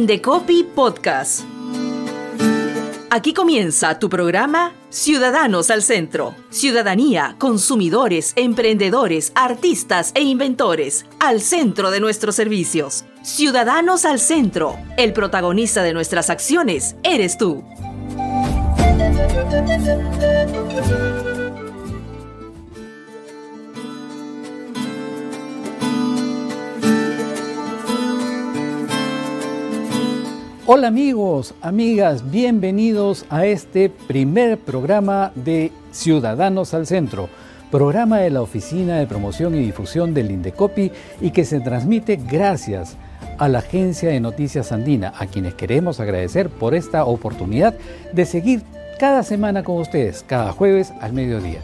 Indecopi Podcast. Aquí comienza tu programa Ciudadanos al Centro. Ciudadanía, consumidores, emprendedores, artistas e inventores al centro de nuestros servicios. Ciudadanos al Centro. El protagonista de nuestras acciones eres tú. Hola amigos, amigas, bienvenidos a este primer programa de Ciudadanos al Centro, programa de la Oficina de Promoción y Difusión del Indecopi y que se transmite gracias a la Agencia de Noticias Andina, a quienes queremos agradecer por esta oportunidad de seguir cada semana con ustedes, cada jueves al mediodía.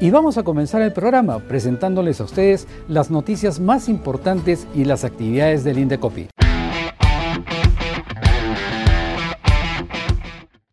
Y vamos a comenzar el programa presentándoles a ustedes las noticias más importantes y las actividades del Indecopi.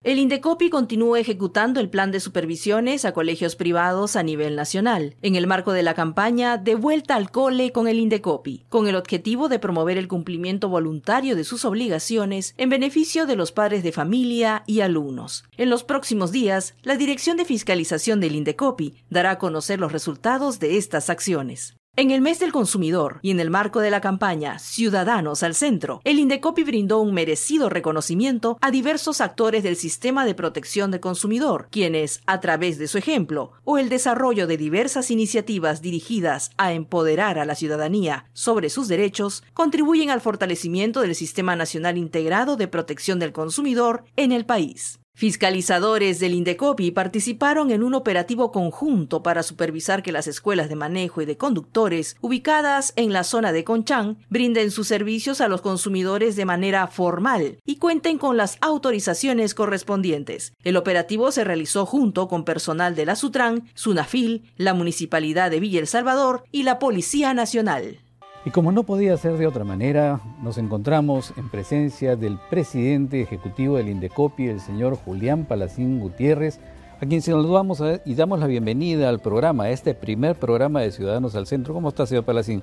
El Indecopi continúa ejecutando el plan de supervisiones a colegios privados a nivel nacional, en el marco de la campaña De vuelta al cole con el Indecopi, con el objetivo de promover el cumplimiento voluntario de sus obligaciones en beneficio de los padres de familia y alumnos. En los próximos días, la Dirección de Fiscalización del Indecopi dará a conocer los resultados de estas acciones. En el mes del consumidor y en el marco de la campaña Ciudadanos al Centro, el Indecopi brindó un merecido reconocimiento a diversos actores del sistema de protección del consumidor, quienes, a través de su ejemplo o el desarrollo de diversas iniciativas dirigidas a empoderar a la ciudadanía sobre sus derechos, contribuyen al fortalecimiento del Sistema Nacional Integrado de Protección del Consumidor en el país. Fiscalizadores del Indecopi participaron en un operativo conjunto para supervisar que las escuelas de manejo y de conductores ubicadas en la zona de Conchán brinden sus servicios a los consumidores de manera formal y cuenten con las autorizaciones correspondientes. El operativo se realizó junto con personal de la Sutran, Sunafil, la Municipalidad de Villa El Salvador y la Policía Nacional. Y como no podía ser de otra manera, nos encontramos en presencia del presidente ejecutivo del Indecopi, el señor Julián Palacín Gutiérrez, a quien saludamos y damos la bienvenida al programa, a este primer programa de Ciudadanos al Centro. ¿Cómo está, señor Palacín?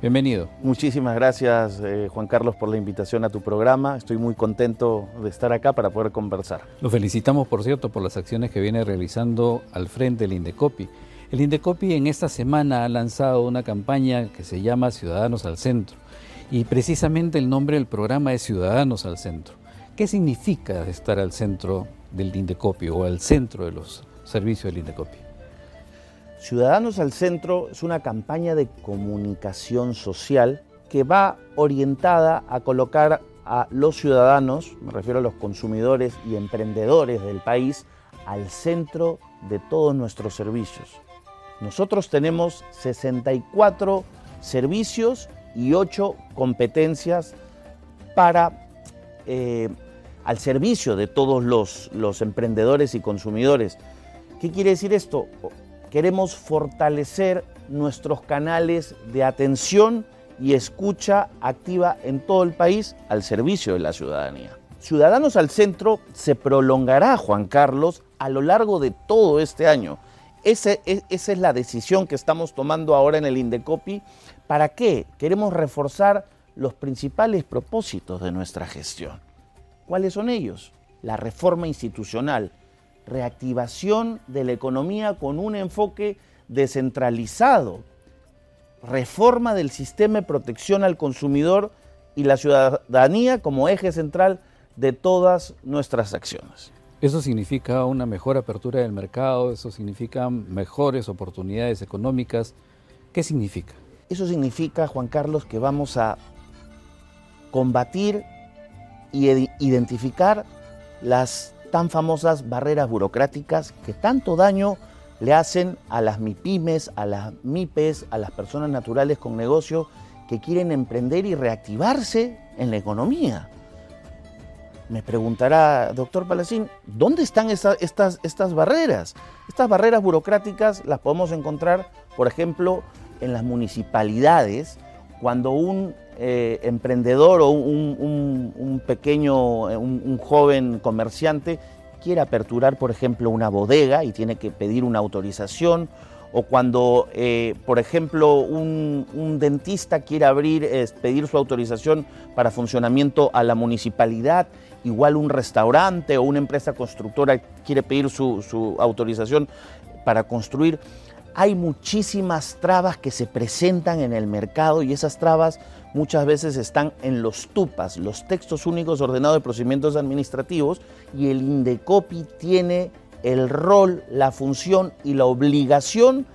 Bienvenido. Muchísimas gracias, eh, Juan Carlos, por la invitación a tu programa. Estoy muy contento de estar acá para poder conversar. Lo felicitamos, por cierto, por las acciones que viene realizando al frente del Indecopi. El Indecopi en esta semana ha lanzado una campaña que se llama Ciudadanos al Centro y precisamente el nombre del programa es Ciudadanos al Centro. ¿Qué significa estar al centro del Indecopi o al centro de los servicios del Indecopi? Ciudadanos al Centro es una campaña de comunicación social que va orientada a colocar a los ciudadanos, me refiero a los consumidores y emprendedores del país, al centro de todos nuestros servicios. Nosotros tenemos 64 servicios y 8 competencias para eh, al servicio de todos los, los emprendedores y consumidores. ¿Qué quiere decir esto? Queremos fortalecer nuestros canales de atención y escucha activa en todo el país al servicio de la ciudadanía. Ciudadanos al Centro se prolongará, Juan Carlos, a lo largo de todo este año. Esa es la decisión que estamos tomando ahora en el Indecopi. ¿Para qué? Queremos reforzar los principales propósitos de nuestra gestión. ¿Cuáles son ellos? La reforma institucional, reactivación de la economía con un enfoque descentralizado, reforma del sistema de protección al consumidor y la ciudadanía como eje central de todas nuestras acciones. Eso significa una mejor apertura del mercado, eso significa mejores oportunidades económicas. ¿Qué significa? Eso significa, Juan Carlos, que vamos a combatir y identificar las tan famosas barreras burocráticas que tanto daño le hacen a las MIPIMES, a las MIPES, a las personas naturales con negocio que quieren emprender y reactivarse en la economía. Me preguntará, doctor Palacín, ¿dónde están estas, estas barreras? Estas barreras burocráticas las podemos encontrar, por ejemplo, en las municipalidades, cuando un eh, emprendedor o un, pequeño, eh, un, joven comerciante quiere aperturar, por ejemplo, una bodega y tiene que pedir una autorización, o cuando, eh, por ejemplo, un, dentista quiere abrir, pedir su autorización para funcionamiento a la municipalidad, igual un restaurante o una empresa constructora quiere pedir su, su autorización para construir. Hay muchísimas trabas que se presentan en el mercado y esas trabas muchas veces están en los TUPAS, los textos únicos ordenados de procedimientos administrativos, y el INDECOPI tiene el rol, la función y la obligación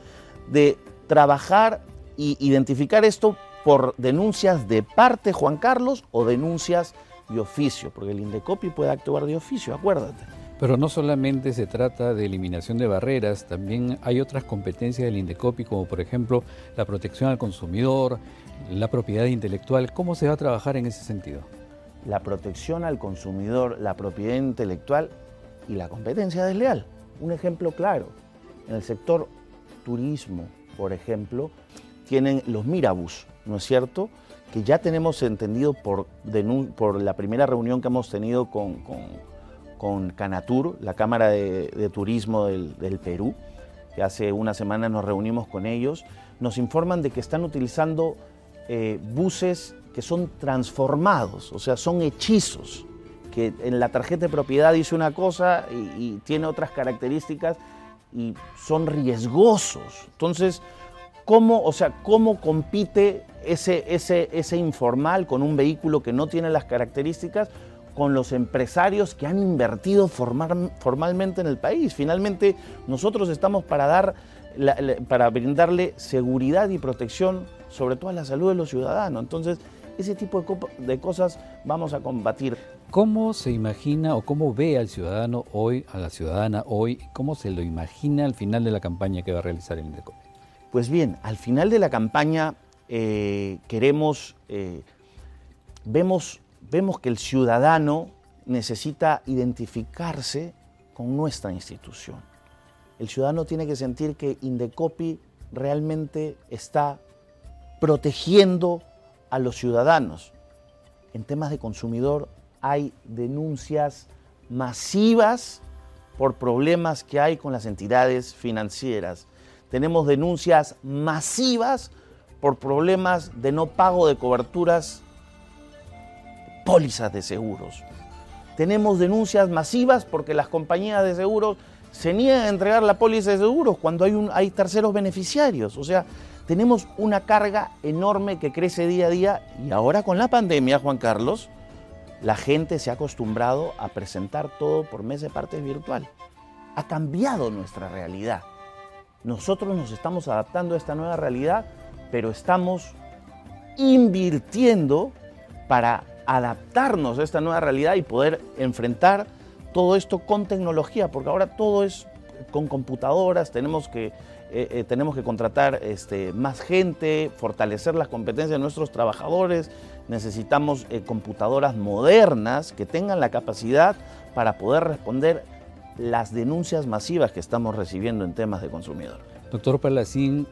de trabajar e identificar esto por denuncias de parte, Juan Carlos, o denuncias de oficio, porque el INDECOPI puede actuar de oficio, acuérdate. Pero no solamente se trata de eliminación de barreras, también hay otras competencias del INDECOPI, como por ejemplo la protección al consumidor, la propiedad intelectual. ¿Cómo se va a trabajar en ese sentido? La protección al consumidor, la propiedad intelectual y la competencia desleal. Un ejemplo claro, en el sector turismo, por ejemplo, tienen los Mirabus, ¿no es cierto? Que ya tenemos entendido por, por la primera reunión que hemos tenido con, con, Canatur, la Cámara de, Turismo del, del Perú, que hace una semana nos reunimos con ellos, nos informan de que están utilizando eh, buses que son transformados, o sea, son hechizos, que en la tarjeta de propiedad dice una cosa y, tiene otras características y son riesgosos. Entonces, ¿cómo, o sea, cómo compite ese, ese, ese informal con un vehículo que no tiene las características? con los empresarios que han invertido formalmente en el país. Finalmente, nosotros estamos para dar para brindarle seguridad y protección, sobre todo a la salud de los ciudadanos. Entonces, ese tipo de, cosas vamos a combatir. ¿Cómo se imagina o cómo ve al ciudadano hoy, a la ciudadana hoy, cómo se lo imagina al final de la campaña que va a realizar el INDECOPE? Pues bien, al final de la campaña eh, queremos, eh, vemos, vemos que el ciudadano necesita identificarse con nuestra institución el ciudadano tiene que sentir que Indecopi realmente está protegiendo a los ciudadanos. En temas de consumidor hay denuncias masivas por problemas que hay con las entidades financieras. Tenemos denuncias masivas por problemas de no pago de coberturas, pólizas de seguros. Tenemos denuncias masivas porque las compañías de seguros se niega a entregar la póliza de seguros cuando hay, un, hay terceros beneficiarios. O sea, tenemos una carga enorme que crece día a día y ahora con la pandemia, Juan Carlos, la gente se ha acostumbrado a presentar todo por mes de partes virtual. Ha cambiado nuestra realidad. Nosotros nos estamos adaptando a esta nueva realidad, pero estamos invirtiendo para adaptarnos a esta nueva realidad y poder enfrentar todo esto con tecnología, porque ahora todo es con computadoras, tenemos que, eh, eh, tenemos que contratar este, más gente, fortalecer las competencias de nuestros trabajadores, necesitamos eh, computadoras modernas que tengan la capacidad para poder responder las denuncias masivas que estamos recibiendo en temas de consumidor. Doctor Palacín,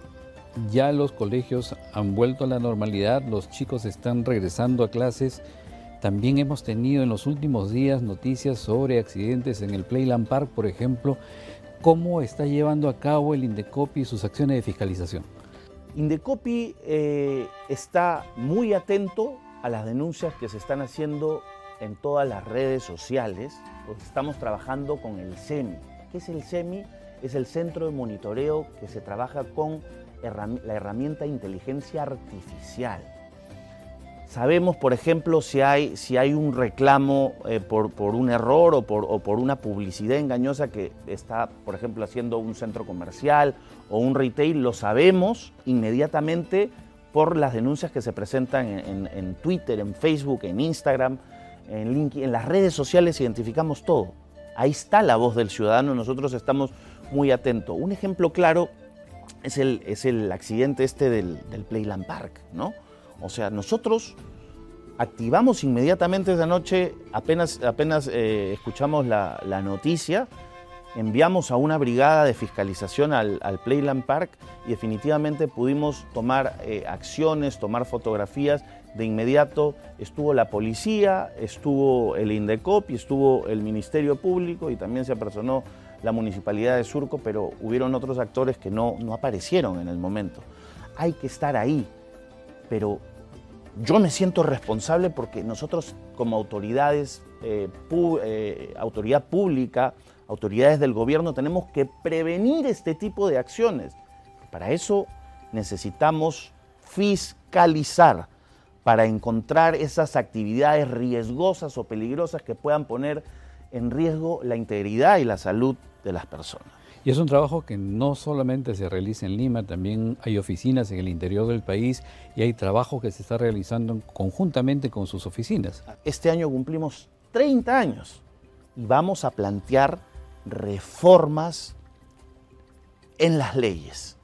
ya los colegios han vuelto a la normalidad, los chicos están regresando a clases. También hemos tenido en los últimos días noticias sobre accidentes en el Playland Park, por ejemplo. ¿Cómo está llevando a cabo el Indecopi sus acciones de fiscalización? Indecopi eh, está muy atento a las denuncias que se están haciendo en todas las redes sociales, porque estamos trabajando con el CEMI. ¿Qué es el CEMI? Es el centro de monitoreo que se trabaja con la herramienta inteligencia artificial. Sabemos, por ejemplo, si hay, si hay un reclamo eh, por, un error o por, una publicidad engañosa que está, por ejemplo, haciendo un centro comercial o un retail, lo sabemos inmediatamente por las denuncias que se presentan en, Twitter, en Facebook, en Instagram, en las redes sociales identificamos todo. Ahí está la voz del ciudadano, nosotros estamos muy atentos. Un ejemplo claro es el, es el accidente este del, del Playland Park, ¿no? O sea, nosotros activamos inmediatamente esa noche, apenas, apenas eh, escuchamos la, noticia, enviamos a una brigada de fiscalización al, Playland Park y definitivamente pudimos tomar eh, acciones, tomar fotografías. De inmediato estuvo la policía, estuvo el INDECOP y estuvo el Ministerio Público y también se apersonó la municipalidad de Surco, pero hubieron otros actores que no, no aparecieron en el momento. Hay que estar ahí, pero yo me siento responsable porque nosotros como autoridades, eh, eh, autoridad pública, autoridades del gobierno, tenemos que prevenir este tipo de acciones. Para eso necesitamos fiscalizar, para encontrar esas actividades riesgosas o peligrosas que puedan poner en riesgo la integridad y la salud de las personas. Y es un trabajo que no solamente se realiza en Lima, también hay oficinas en el interior del país y hay trabajo que se está realizando conjuntamente con sus oficinas. Este año cumplimos 30 años y vamos a plantear reformas en las leyes.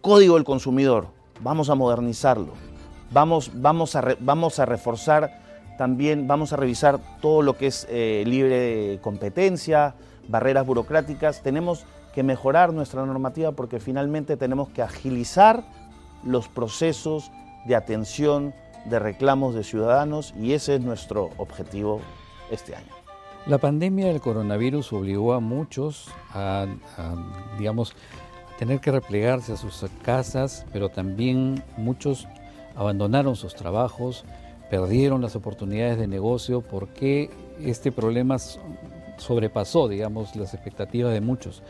Código del consumidor, vamos a modernizarlo. Vamos, vamos, a, vamos a reforzar también, vamos a revisar todo lo que es eh, libre competencia, barreras burocráticas. Tenemos que mejorar nuestra normativa porque finalmente tenemos que agilizar los procesos de atención de reclamos de ciudadanos y ese es nuestro objetivo este año. La pandemia del coronavirus obligó a muchos a, digamos, tener que replegarse a sus casas, pero también muchos abandonaron sus trabajos, perdieron las oportunidades de negocio porque este problema sobrepasó, digamos, las expectativas de muchos.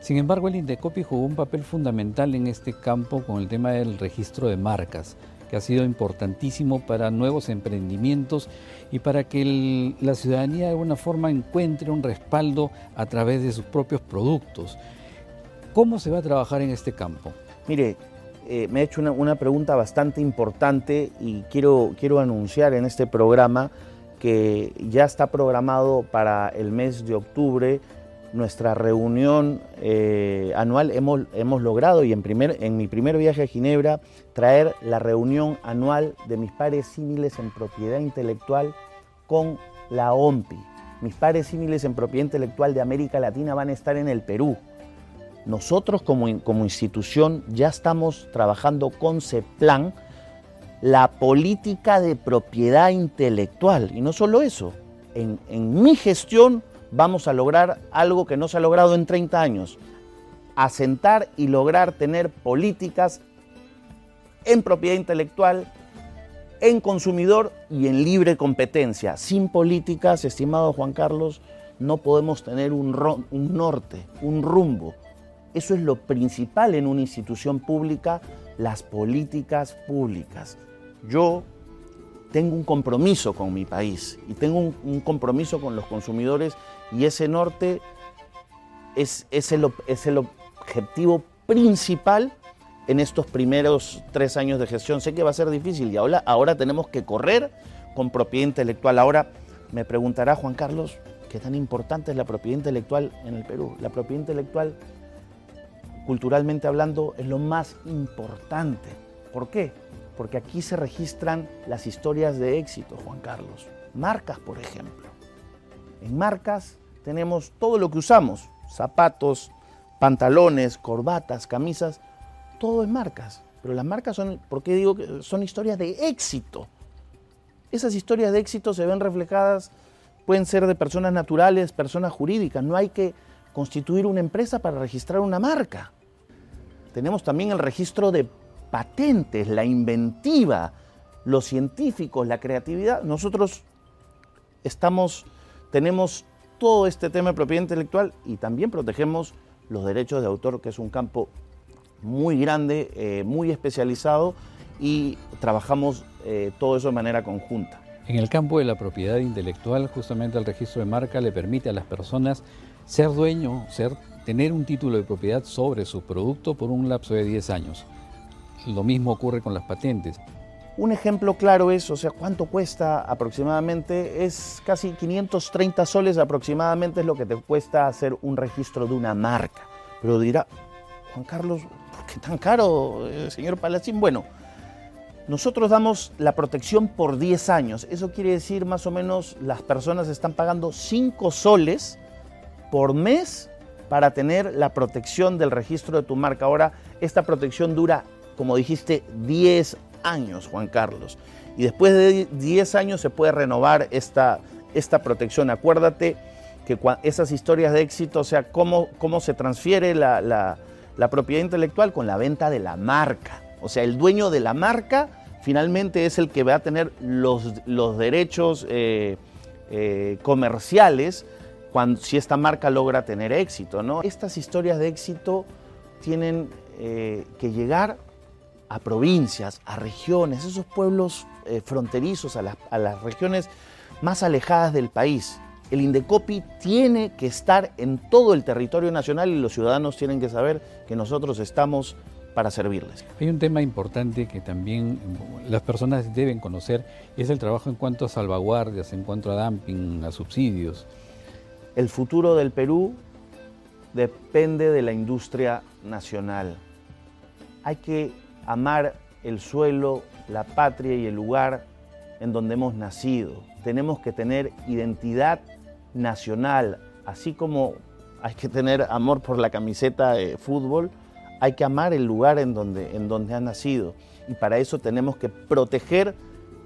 Sin embargo, el Indecopi jugó un papel fundamental en este campo con el tema del registro de marcas, que ha sido importantísimo para nuevos emprendimientos y para que la ciudadanía de alguna forma encuentre un respaldo a través de sus propios productos. ¿Cómo se va a trabajar en este campo? Mire, eh, me ha hecho una, pregunta bastante importante y quiero, quiero anunciar en este programa que ya está programado para el mes de octubre nuestra reunión eh, anual. Hemos, hemos logrado, y en, primer, en mi primer viaje a Ginebra, traer la reunión anual de mis pares símiles en propiedad intelectual con la OMPI. Mis pares símiles en propiedad intelectual de América Latina van a estar en el Perú. Nosotros como, como institución ya estamos trabajando con CEPLAN la política de propiedad intelectual. Y no solo eso, en, mi gestión vamos a lograr algo que no se ha logrado en 30 años, asentar y lograr tener políticas en propiedad intelectual, en consumidor y en libre competencia. Sin políticas, estimado Juan Carlos, no podemos tener un, un norte, un rumbo. Eso es lo principal en una institución pública, las políticas públicas yo tengo un compromiso con mi país y tengo un, compromiso con los consumidores y ese norte es, el, objetivo principal en estos primeros tres años de gestión. Sé que va a ser difícil y ahora, ahora tenemos que correr con propiedad intelectual. Ahora me preguntará Juan Carlos, ¿qué tan importante es la propiedad intelectual en el Perú? La propiedad intelectual, culturalmente hablando, es lo más importante. ¿Por qué? porque aquí se registran las historias de éxito, Juan Carlos. Marcas, por ejemplo. En marcas tenemos todo lo que usamos, zapatos, pantalones, corbatas, camisas, todo en marcas. Pero las marcas son, ¿por qué digo que son historias de éxito? Esas historias de éxito se ven reflejadas, pueden ser de personas naturales, personas jurídicas. No hay que constituir una empresa para registrar una marca. Tenemos también el registro de patentes, la inventiva, los científicos, la creatividad, nosotros estamos, tenemos todo este tema de propiedad intelectual y también protegemos los derechos de autor, que es un campo muy grande, eh, muy especializado y trabajamos eh, todo eso de manera conjunta. En el campo de la propiedad intelectual, justamente el registro de marca le permite a las personas ser dueño, ser, tener un título de propiedad sobre su producto por un lapso de 10 años. Lo mismo ocurre con las patentes. Un ejemplo claro es, o sea, cuánto cuesta aproximadamente, es casi 530 soles aproximadamente es lo que te cuesta hacer un registro de una marca. Pero dirá, Juan Carlos, ¿por qué tan caro, eh, señor Palacín? Bueno, nosotros damos la protección por 10 años. Eso quiere decir más o menos las personas están pagando 5 soles por mes para tener la protección del registro de tu marca. Ahora, esta protección dura como dijiste, 10 años, Juan Carlos. Y después de 10 años se puede renovar esta, esta protección. Acuérdate que esas historias de éxito, o sea, cómo, cómo se transfiere la, propiedad intelectual con la venta de la marca. O sea, el dueño de la marca finalmente es el que va a tener los, los derechos eh, eh, comerciales si esta marca logra tener éxito. ¿no? Estas historias de éxito tienen eh, que llegar a provincias, a regiones, esos pueblos fronterizos, a las regiones más alejadas del país el Indecopi tiene que estar en todo el territorio nacional y los ciudadanos tienen que saber que nosotros estamos para servirles. Hay un tema importante que también las personas deben conocer es el trabajo en cuanto a salvaguardias, en cuanto a dumping, a subsidios. El futuro del Perú depende de la industria nacional. Hay que amar el suelo, la patria y el lugar en donde hemos nacido. Tenemos que tener identidad nacional, así como hay que tener amor por la camiseta de fútbol, hay que amar el lugar en donde, en donde nacido. Y para eso tenemos que proteger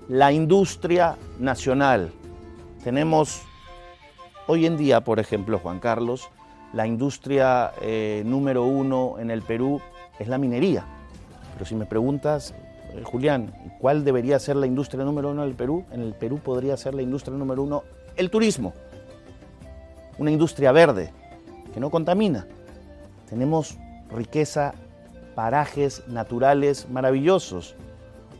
la industria nacional. Tenemos hoy en día, por ejemplo, Juan Carlos, la industria eh, número uno en el Perú es la minería. Pero si me preguntas, eh, Julián, ¿cuál debería ser la industria número uno en el Perú? En el Perú podría ser la industria número uno el turismo una industria verde que no contamina. Tenemos riqueza, parajes naturales maravillosos.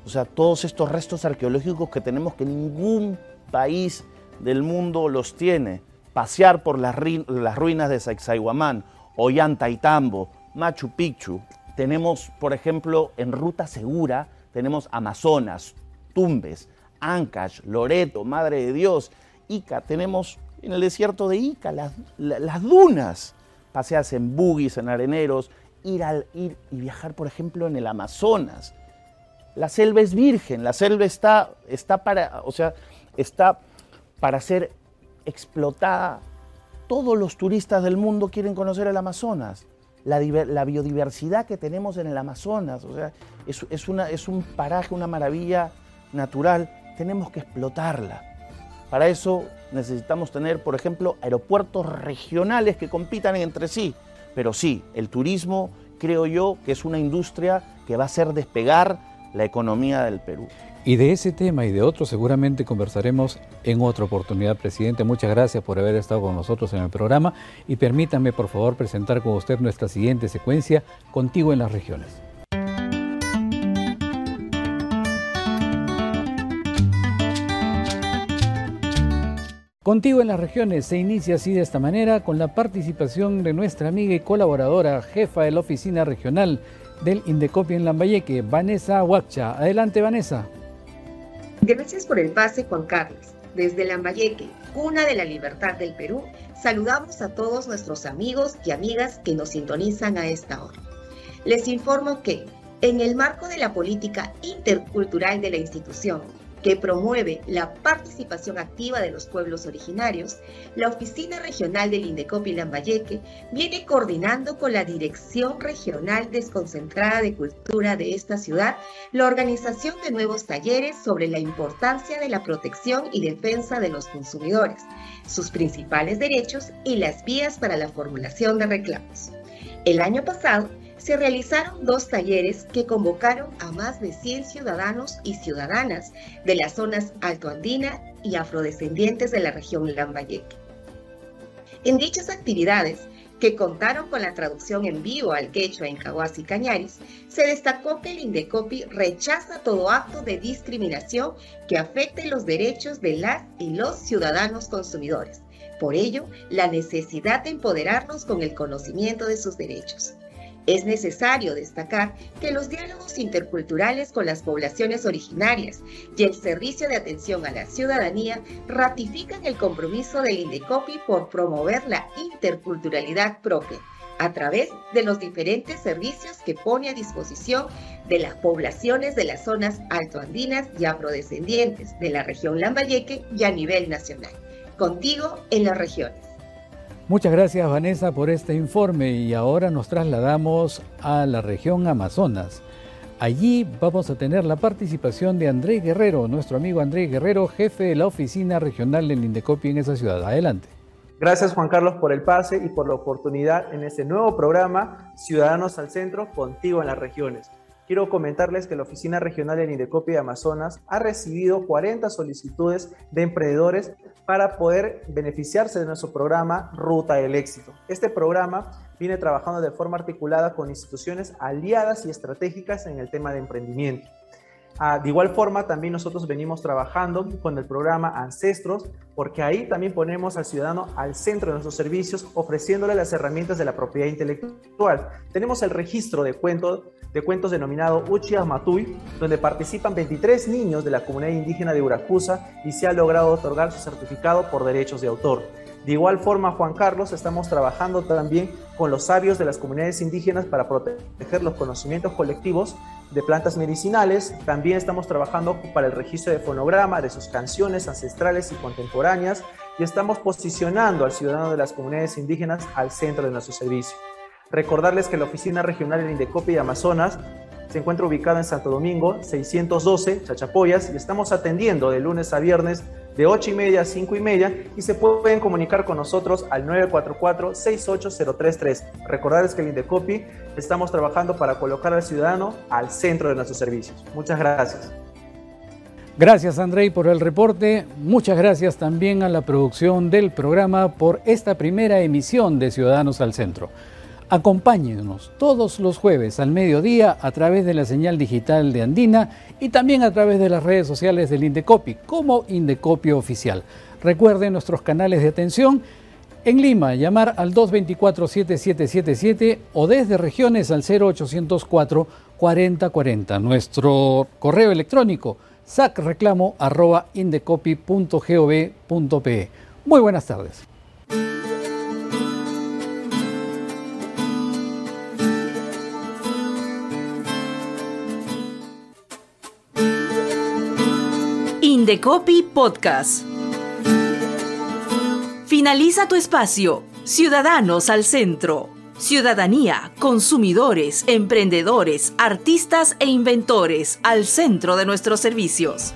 O sea, todos estos restos arqueológicos que tenemos que ningún país del mundo los tiene. Pasear por las, ruinas de Sacsayhuamán, Ollantaytambo, Machu Picchu. Tenemos, por ejemplo, en ruta segura, tenemos Amazonas, Tumbes, Ancash, Loreto, Madre de Dios, Ica. Tenemos en el desierto de Ica, las, dunas, pasearse en buggies, en areneros, ir, al, ir y viajar, por ejemplo, en el Amazonas. La selva es virgen, la selva está, está para, o sea, está para ser explotada. Todos los turistas del mundo quieren conocer el Amazonas. La, biodiversidad que tenemos en el Amazonas, o sea, es, una, es un paraje, una maravilla natural, tenemos que explotarla. Para eso necesitamos tener, por ejemplo, aeropuertos regionales que compitan entre sí. Pero sí, el turismo creo yo que es una industria que va a hacer despegar la economía del Perú. Y de ese tema y de otros seguramente conversaremos en otra oportunidad, presidente. Muchas gracias por haber estado con nosotros en el programa y permítame por favor presentar con usted nuestra siguiente secuencia, Contigo en las regiones. Contigo en las regiones se inicia así de esta manera con la participación de nuestra amiga y colaboradora, jefa de la oficina regional del Indecopi en Lambayeque, Vanessa Huacha. Adelante, Vanessa. Gracias por el pase, Juan Carlos. Desde Lambayeque, cuna de la libertad del Perú, saludamos a todos nuestros amigos y amigas que nos sintonizan a esta hora. Les informo que, en el marco de la política intercultural de la institución, que promueve la participación activa de los pueblos originarios, la Oficina Regional del Indecopi Lambayeque viene coordinando con la Dirección Regional Desconcentrada de Cultura de esta ciudad la organización de nuevos talleres sobre la importancia de la protección y defensa de los consumidores, sus principales derechos y las vías para la formulación de reclamos. El año pasado, se realizaron dos talleres que convocaron a más de 100 ciudadanos y ciudadanas de las zonas altoandina y afrodescendientes de la región Lambayeque. En dichas actividades, que contaron con la traducción en vivo al quechua en Caguas y Cañaris, se destacó que el Indecopi rechaza todo acto de discriminación que afecte los derechos de las y los ciudadanos consumidores. Por ello, la necesidad de empoderarnos con el conocimiento de sus derechos. Es necesario destacar que los diálogos interculturales con las poblaciones originarias y el servicio de atención a la ciudadanía ratifican el compromiso del INDECOPI por promover la interculturalidad propia a través de los diferentes servicios que pone a disposición de las poblaciones de las zonas altoandinas y afrodescendientes de la región Lambayeque y a nivel nacional. Contigo en las regiones. Muchas gracias Vanessa por este informe y ahora nos trasladamos a la región Amazonas. Allí vamos a tener la participación de André Guerrero, nuestro amigo André Guerrero, jefe de la oficina regional del Indecopi en esa ciudad. Adelante. Gracias Juan Carlos por el pase y por la oportunidad en este nuevo programa Ciudadanos al Centro, contigo en las regiones. Quiero comentarles que la Oficina Regional en Indecopi de Amazonas ha recibido 40 solicitudes de emprendedores para poder beneficiarse de nuestro programa Ruta del Éxito. Este programa viene trabajando de forma articulada con instituciones aliadas y estratégicas en el tema de emprendimiento. Ah, de igual forma, también nosotros venimos trabajando con el programa Ancestros, porque ahí también ponemos al ciudadano al centro de nuestros servicios, ofreciéndole las herramientas de la propiedad intelectual. Tenemos el registro de cuentos, de cuentos denominado Uchias Matuy, donde participan 23 niños de la comunidad indígena de Uracusa y se ha logrado otorgar su certificado por derechos de autor. De igual forma, Juan Carlos, estamos trabajando también con los sabios de las comunidades indígenas para proteger los conocimientos colectivos de plantas medicinales. También estamos trabajando para el registro de fonograma de sus canciones ancestrales y contemporáneas y estamos posicionando al ciudadano de las comunidades indígenas al centro de nuestro servicio. Recordarles que la oficina regional en Indecopi y Amazonas se encuentra ubicada en Santo Domingo, 612, Chachapoyas, y estamos atendiendo de lunes a viernes de 8 y media a 5 y media y se pueden comunicar con nosotros al 944-68033. Recordarles que en Indecopi estamos trabajando para colocar al ciudadano al centro de nuestros servicios. Muchas gracias. Gracias Andrei por el reporte. Muchas gracias también a la producción del programa por esta primera emisión de Ciudadanos al Centro. Acompáñenos todos los jueves al mediodía a través de la señal digital de Andina y también a través de las redes sociales del Indecopi como Indecopi Oficial. Recuerden nuestros canales de atención. En Lima, llamar al 224-7777 o desde regiones al 0804 4040. Nuestro correo electrónico sacreclamo.indecopi.gov.pe. Muy buenas tardes. Indecopi Podcast. Finaliza tu espacio. Ciudadanos al centro. Ciudadanía, consumidores, emprendedores, artistas e inventores al centro de nuestros servicios.